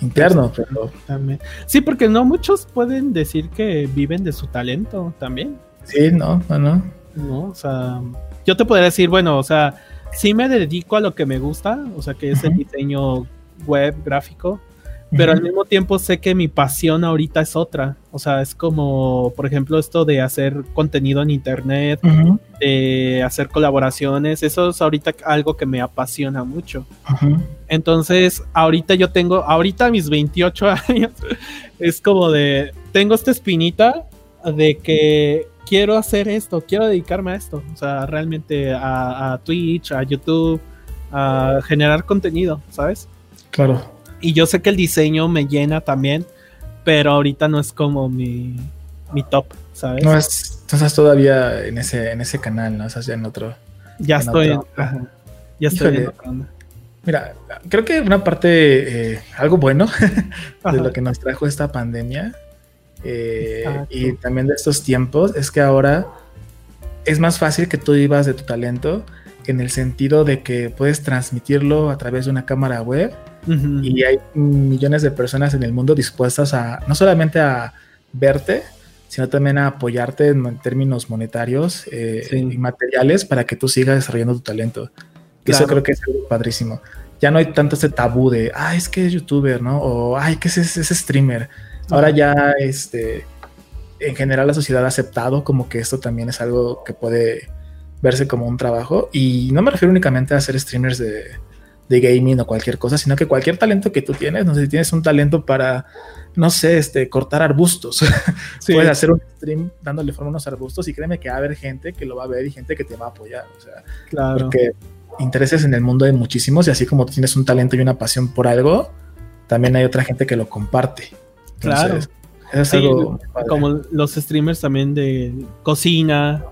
interno. Pero... También. Sí, porque no muchos pueden decir que viven de su talento también. Sí, no, no, no. No, o sea, yo te podría decir, bueno, o sea, sí me dedico a lo que me gusta, o sea, que es el diseño web gráfico, pero al mismo tiempo sé que mi pasión ahorita es otra. O sea, es como, por ejemplo, esto de hacer contenido en internet, de hacer colaboraciones, eso es ahorita algo que me apasiona mucho. Entonces, ahorita yo tengo, ahorita mis 28 años, es como de, tengo esta espinita de que quiero hacer esto, quiero dedicarme a esto, o sea, realmente a, Twitch, a YouTube, a generar contenido, ¿sabes? Claro. Y yo sé que el diseño me llena también, pero ahorita no es como mi, top, ¿sabes? No es, estás todavía en ese, en ese canal, ¿no? Estás ya en otro. Ya estoy, ya estoy en Mira, creo que una parte, eh, algo bueno de lo que nos trajo esta pandemia eh, y también de estos tiempos es que ahora es más fácil que tú vivas de tu talento en el sentido de que puedes transmitirlo a través de una cámara web y hay millones de personas en el mundo dispuestas a no solamente a verte, sino también a apoyarte en términos monetarios eh, y materiales para que tú sigas desarrollando tu talento. Eso creo que es algo padrísimo. Ya no hay tanto ese tabú de, ay, es que es youtuber, ¿no? O, ay, que es ese streamer. Ahora ya, este, en general la sociedad ha aceptado como que esto también es algo que puede verse como un trabajo. Y no me refiero únicamente a hacer streamers de, gaming o cualquier cosa, sino que cualquier talento que tú tienes, no sé si tienes un talento para, no sé, este, cortar arbustos, puedes hacer un stream dándole forma a unos arbustos y créeme que va a haber gente que lo va a ver y gente que te va a apoyar, o sea, claro. porque intereses en el mundo hay muchísimos y así como tienes un talento y una pasión por algo, también hay otra gente que lo comparte claro. es como los streamers también de cocina,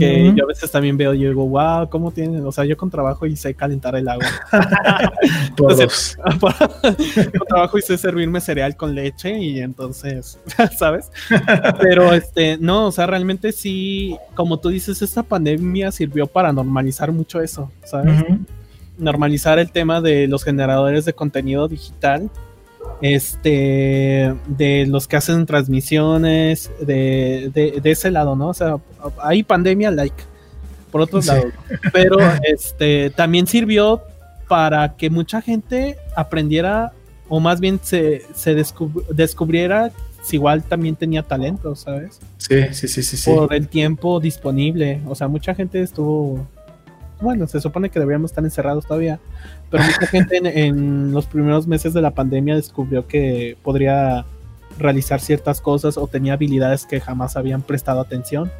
que yo a veces también veo y digo, wow, ¿cómo tienen? O sea, yo con trabajo y sé calentar el agua. entonces, con trabajo y sé servirme cereal con leche y entonces, ¿sabes? Pero este, no, o sea, realmente sí, como tú dices, esta pandemia sirvió para normalizar mucho eso, ¿sabes? Normalizar el tema de los generadores de contenido digital este, de los que hacen transmisiones, de, de, ese lado, ¿no? O sea, hay pandemia like, por otro lado. Pero este, también sirvió para que mucha gente aprendiera, o más bien se, se descubriera si igual también tenía talento, ¿sabes? Sí, sí, sí, sí. Por el tiempo disponible. O sea, mucha gente estuvo bueno, se supone que deberíamos estar encerrados todavía, pero mucha gente en, los primeros meses de la pandemia descubrió que podría realizar ciertas cosas o tenía habilidades que jamás habían prestado atención.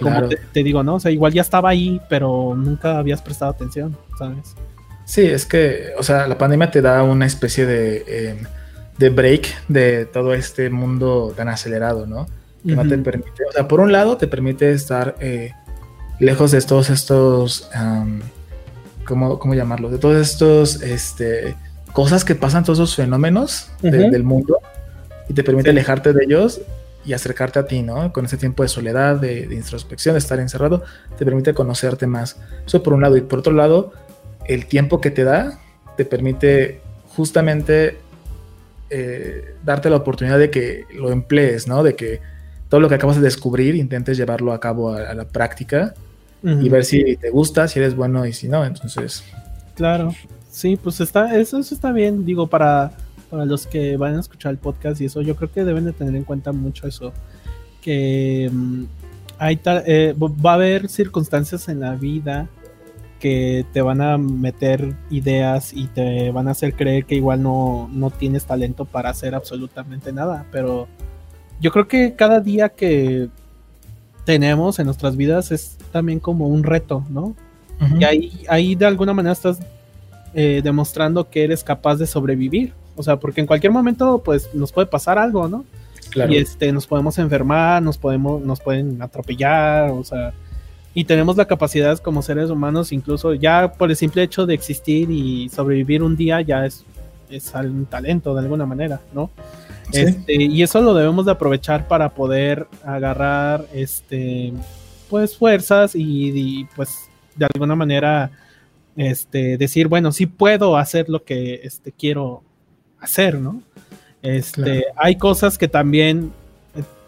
Como te, digo, ¿no? O sea, igual ya estaba ahí, pero nunca habías prestado atención, ¿sabes? Sí, es que, o sea, la pandemia te da una especie de, em, de break de todo este mundo tan acelerado, ¿no? Que no te permite, o sea, por un lado te permite estar eh, lejos de todos estos, ¿cómo, ¿cómo, llamarlo? De todos estos este, cosas que pasan, todos esos fenómenos del mundo, y te permite alejarte de ellos y acercarte a ti, ¿no? Con ese tiempo de soledad, de, introspección, de estar encerrado, te permite conocerte más. Eso por un lado. Y por otro lado, el tiempo que te da te permite justamente eh, darte la oportunidad de que lo emplees, ¿no? De que todo lo que acabas de descubrir intentes llevarlo a cabo a la práctica y ver si te gusta, si eres bueno y si no, entonces. Claro, sí, pues está, eso, está bien, digo, para, para los que van a escuchar el podcast y eso, yo creo que deben de tener en cuenta mucho eso, que mm, hay eh, va a haber circunstancias en la vida que te van a meter ideas y te van a hacer creer que igual no, no tienes talento para hacer absolutamente nada, pero yo creo que cada día que tenemos en nuestras vidas es también como un reto, ¿no? Y ahí, ahí de alguna manera estás eh, demostrando que eres capaz de sobrevivir. O sea, porque en cualquier momento, pues, nos puede pasar algo, ¿no? Claro. Y este, nos podemos enfermar, nos podemos, nos pueden atropellar, o sea, y tenemos la capacidad como seres humanos, incluso ya por el simple hecho de existir y sobrevivir un día, ya es, es un talento de alguna manera, ¿no? Este, y eso lo debemos de aprovechar para poder agarrar este pues fuerzas y, pues de alguna manera este decir bueno sí puedo hacer lo que este quiero hacer no este hay cosas que también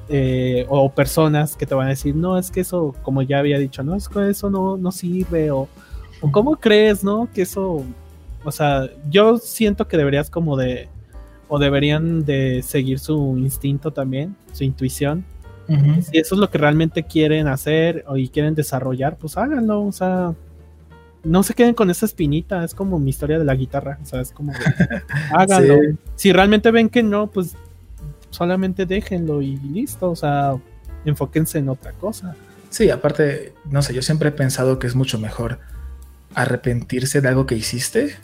eh, o personas que te van a decir no es que eso como ya había dicho no es que eso no, no sirve o, o cómo crees no que eso o sea yo siento que deberías como de o deberían de seguir su instinto también, su intuición. Si eso es lo que realmente quieren hacer o y quieren desarrollar, pues háganlo, o sea, no se queden con esa espinita, es como mi historia de la guitarra, o sea, es como háganlo. Si realmente ven que no, pues solamente déjenlo y listo, o sea, enfóquense en otra cosa. Sí, aparte, no sé, yo siempre he pensado que es mucho mejor arrepentirse de algo que hiciste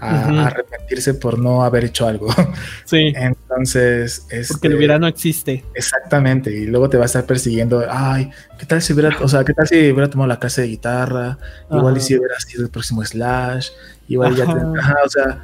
a, arrepentirse por no haber hecho algo. Sí. Entonces, es porque el hubiera no existe. Exactamente, y luego te va a estar persiguiendo, ay, ¿qué tal si hubiera, o sea, qué tal si hubiera tomado la clase de guitarra? Igual y si hubiera sido el próximo Slash, igual ya te, o sea,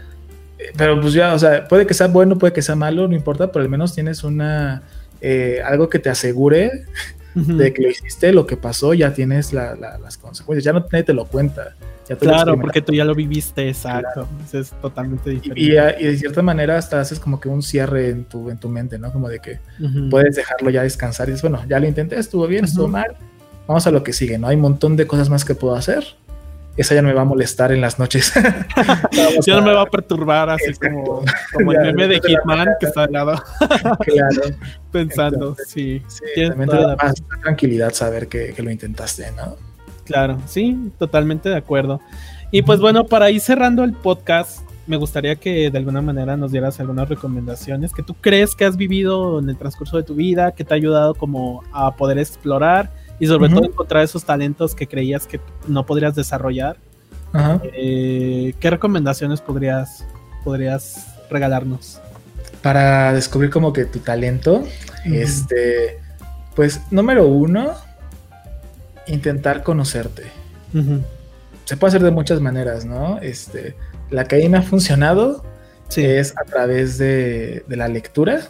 eh, pero pues ya, o sea, puede que sea bueno, puede que sea malo, no importa, pero al menos tienes una eh, algo que te asegure de que lo hiciste, lo que pasó, ya tienes las consecuencias, ya no nadie te lo cuenta. Claro, porque tú ya lo viviste, exacto. Es totalmente diferente. Y, de cierta manera hasta haces como que un cierre en tu, en tu mente, ¿no? Como de que puedes dejarlo ya descansar y dices, bueno, ya lo intenté, estuvo bien, estuvo mal, vamos a lo que sigue, ¿no? Hay un montón de cosas más que puedo hacer esa ya no me va a molestar en las noches. ya no me va a perturbar así como, como el meme de Hitman que está al lado. claro. Pensando, sí. también te da más tranquilidad saber que, lo intentaste, ¿no? Claro, sí, totalmente de acuerdo. Y pues bueno, para ir cerrando el podcast, me gustaría que de alguna manera nos dieras algunas recomendaciones que tú crees que has vivido en el transcurso de tu vida, que te ha ayudado como a poder explorar y sobre todo encontrar esos talentos que creías que no podrías desarrollar. Eh, ¿Qué recomendaciones podrías, podrías regalarnos? Para descubrir como que tu talento, este, pues número uno, intentar conocerte. Se puede hacer de muchas maneras, ¿no? Este, la que a mí me ha funcionado es a través de, de la lectura.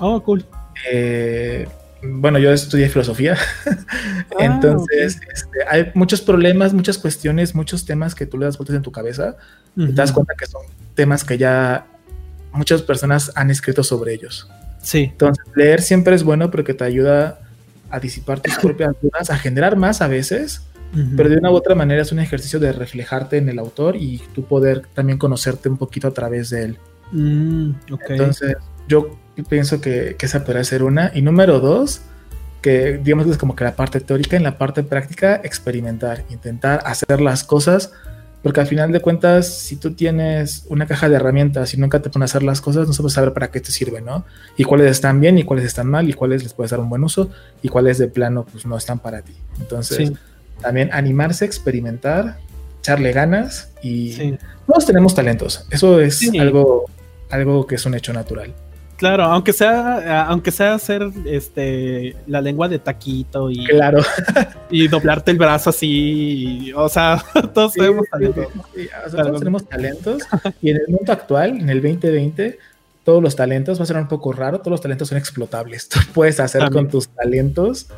Oh, cool. Eh, bueno, yo estudié filosofía, ah, entonces este, hay muchos problemas, muchas cuestiones, muchos temas que tú le das vueltas en tu cabeza y te das cuenta que son temas que ya muchas personas han escrito sobre ellos. Sí. Entonces, leer siempre es bueno porque te ayuda a disipar tus propias dudas, a generar más a veces, pero de una u otra manera es un ejercicio de reflejarte en el autor y tú poder también conocerte un poquito a través de él. Mm, entonces, yo pienso que, esa podría ser una. Y número dos, que digamos que es como que la parte teórica, en la parte práctica, experimentar, intentar hacer las cosas, porque al final de cuentas, si tú tienes una caja de herramientas y nunca te pones a hacer las cosas, no sabes saber para qué te sirve, ¿no? Y cuáles están bien y cuáles están mal y cuáles les puedes dar un buen uso y cuáles de plano pues no están para ti. Entonces, también animarse, experimentar, echarle ganas y todos tenemos talentos. Eso es algo, algo que es un hecho natural. Claro, aunque sea, aunque sea hacer este la lengua de taquito y claro. y doblarte el brazo así, o sea, todos tenemos talentos. todos tenemos talentos. Y en el mundo actual, en el 2020, todos los talentos va a ser un poco raro, todos los talentos son explotables. Tú puedes hacer con tus talentos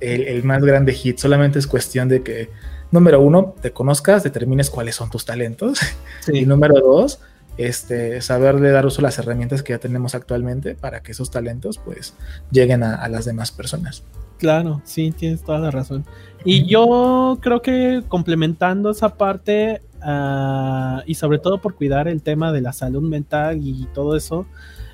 el, más grande hit, solamente es cuestión de que número uno, te conozcas, determines cuáles son tus talentos. Y número dos, este, saberle dar uso a las herramientas que ya tenemos actualmente para que esos talentos pues lleguen a, las demás personas. Claro, sí, tienes toda la razón. Y yo creo que complementando esa parte ah, y sobre todo por cuidar el tema de la salud mental y todo eso,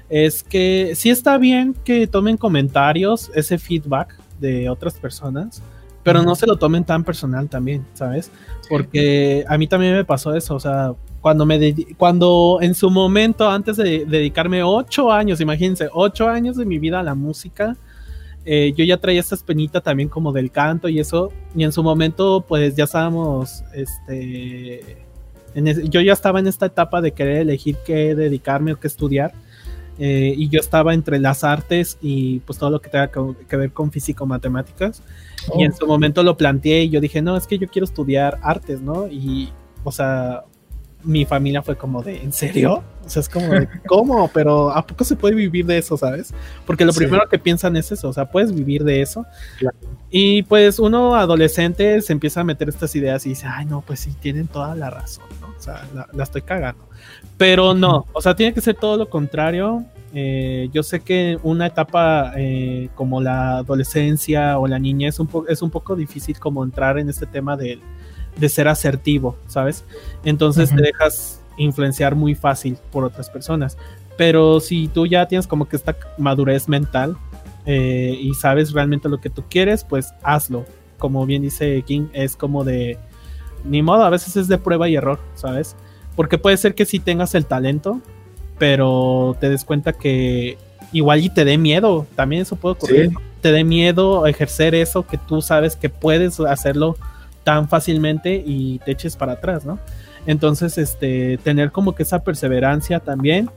es que sí está bien que tomen comentarios, ese feedback de otras personas, pero no se lo tomen tan personal también, ¿sabes? Porque a mí también me pasó eso, o sea, cuando me cuando en su momento, antes de dedicarme ocho años, imagínense, ocho años de mi vida a la música, eh, yo ya traía esta espinita también como del canto y eso, y en su momento pues ya estábamos, este, yo ya estaba en esta etapa de querer elegir qué dedicarme o qué estudiar, eh, y yo estaba entre las artes y pues todo lo que tenga que, ver con físico matemáticas, y en oh. su momento lo planteé y yo dije, no, es que yo quiero estudiar artes, ¿no? Y, o sea, mi familia fue como de, ¿en serio? O sea, es como de, ¿cómo? Pero ¿a poco se puede vivir de eso, sabes? Porque lo primero que piensan es eso, o sea, puedes vivir de eso. Y pues uno adolescente se empieza a meter estas ideas y dice, ay, no, pues sí, tienen toda la razón, ¿no? O sea, la, estoy cagando. Pero no, o sea, tiene que ser todo lo contrario. Eh, yo sé que una etapa eh, como la adolescencia o la niñez es un, es un poco difícil como entrar en este tema del de ser asertivo, ¿sabes? Entonces te dejas influenciar muy fácil por otras personas. Pero si tú ya tienes como que esta madurez mental eh, y sabes realmente lo que tú quieres, pues hazlo. Como bien dice King, es como de, ni modo, a veces es de prueba y error, ¿sabes? Porque puede ser que sí tengas el talento, pero te des cuenta que igual y te dé miedo, también eso puede ocurrir. Te dé miedo ejercer eso que tú sabes que puedes hacerlo tan fácilmente y te eches para atrás, ¿no? Entonces, este, tener como que esa perseverancia también.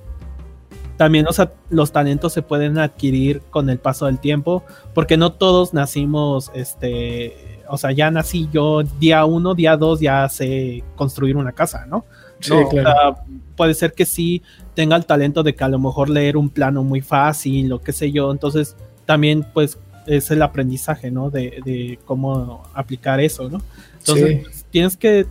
También los, los talentos se pueden adquirir con el paso del tiempo, porque no todos nacimos, este, o sea, ya nací yo día uno, día dos, ya sé construir una casa, ¿no? Sí, claro. puede ser que sí tenga el talento de que a lo mejor leer un plano muy fácil, lo que sé yo, entonces también pues es el aprendizaje, ¿no? De, cómo aplicar eso, ¿no? Entonces tienes que,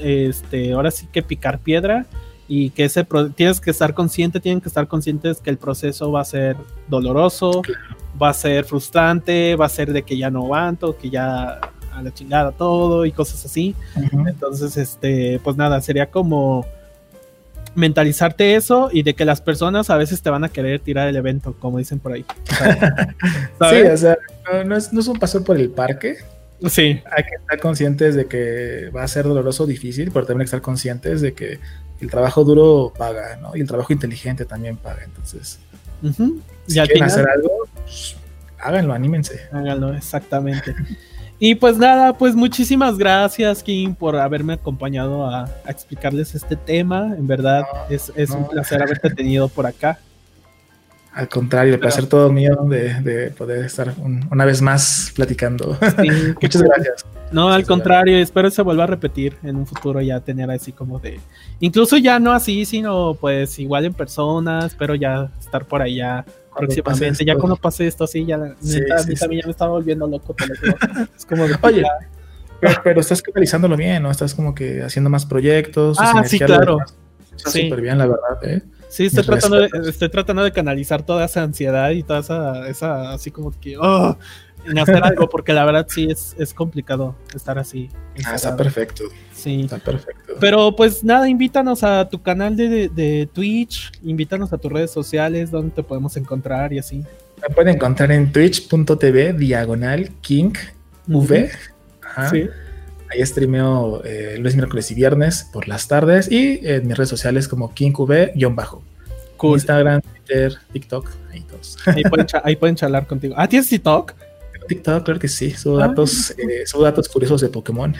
este, ahora sí que picar piedra y que ese tienes que estar consciente, tienen que estar conscientes que el proceso va a ser doloroso, va a ser frustrante, va a ser de que ya no aguanto, que ya a la chingada todo y cosas así. Entonces, este, pues nada, sería como mentalizarte eso y de que las personas a veces te van a querer tirar el evento, como dicen por ahí. sí, o sea, no, es, no, es, un paso por el parque. Sí. Hay que estar conscientes de que va a ser doloroso, difícil, pero también hay que estar conscientes de que el trabajo duro paga, ¿no? Y el trabajo inteligente también paga. Entonces, si quieren hacer algo, pues, háganlo, anímense. Háganlo, exactamente. Y pues nada, pues muchísimas gracias, Kim, por haberme acompañado a, explicarles este tema. En verdad, es, un placer haberte tenido por acá. Al contrario, el placer todo mío de, poder estar una vez más platicando. Muchas gracias. No, al contrario, espero se vuelva a repetir en un futuro ya tener así como de, incluso ya no así, sino pues igual en persona, espero ya estar por allá próximamente. Ya cuando pase esto así, ya, sí, también ya me estaba volviendo loco. es como de, Oye, pero, estás canalizándolo bien, ¿no? Estás como que haciendo más proyectos. Ah, sí, claro. Está súper bien, la verdad, ¿eh? Sí, estoy tratando, de, estoy tratando de canalizar toda esa ansiedad y toda esa, esa así como que, oh, hacer algo, porque la verdad sí es, es complicado estar así. Ah, está perfecto. Sí. Está perfecto. Pero pues nada, invítanos a tu canal de, de, Twitch, invítanos a tus redes sociales, donde te podemos encontrar y así. Me pueden encontrar en twitch.tv diagonal king v. Sí. Ahí streameo eh, lunes, miércoles y viernes por las tardes y en mis redes sociales como KingV-bajo. Instagram, Twitter, TikTok, ahí todos. Ahí pueden, ahí pueden charlar contigo. Ah, ¿tienes TikTok? TikTok, claro que sí. Son ah. datos, eh, datos curiosos de Pokémon.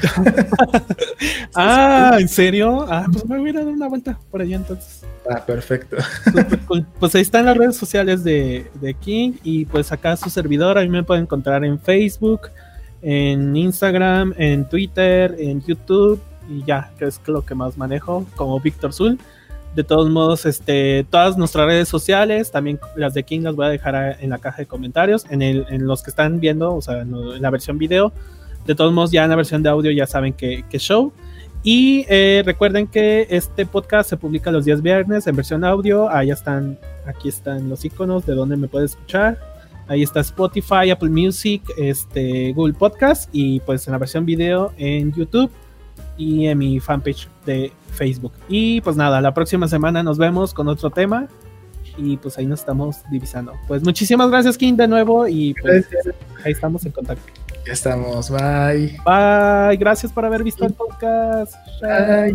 ah, ¿en serio? Ah, pues me voy a dar una vuelta por allá entonces. Ah, perfecto. Pues, ahí están las redes sociales de, de, King y pues acá su servidor, a mí me pueden encontrar en Facebook, en Instagram, en Twitter, en YouTube y ya, que es lo que más manejo como Víctor Zul. De todos modos, este, todas nuestras redes sociales, también las de King las voy a dejar en la caja de comentarios, en, el, en los que están viendo, o sea, en, la versión video. De todos modos, ya en la versión de audio ya saben que, show. Y eh, recuerden que este podcast se publica los días viernes en versión audio. Ahí están, aquí están los iconos de donde me puedes escuchar. Ahí está Spotify, Apple Music, este, Google Podcast y pues en la versión video en YouTube y en mi fanpage de Facebook. Y pues nada, la próxima semana nos vemos con otro tema y pues ahí nos estamos divisando. Pues muchísimas gracias, King, de nuevo y pues ahí estamos en contacto. Ya estamos, bye. Bye, gracias por haber visto el podcast. Bye.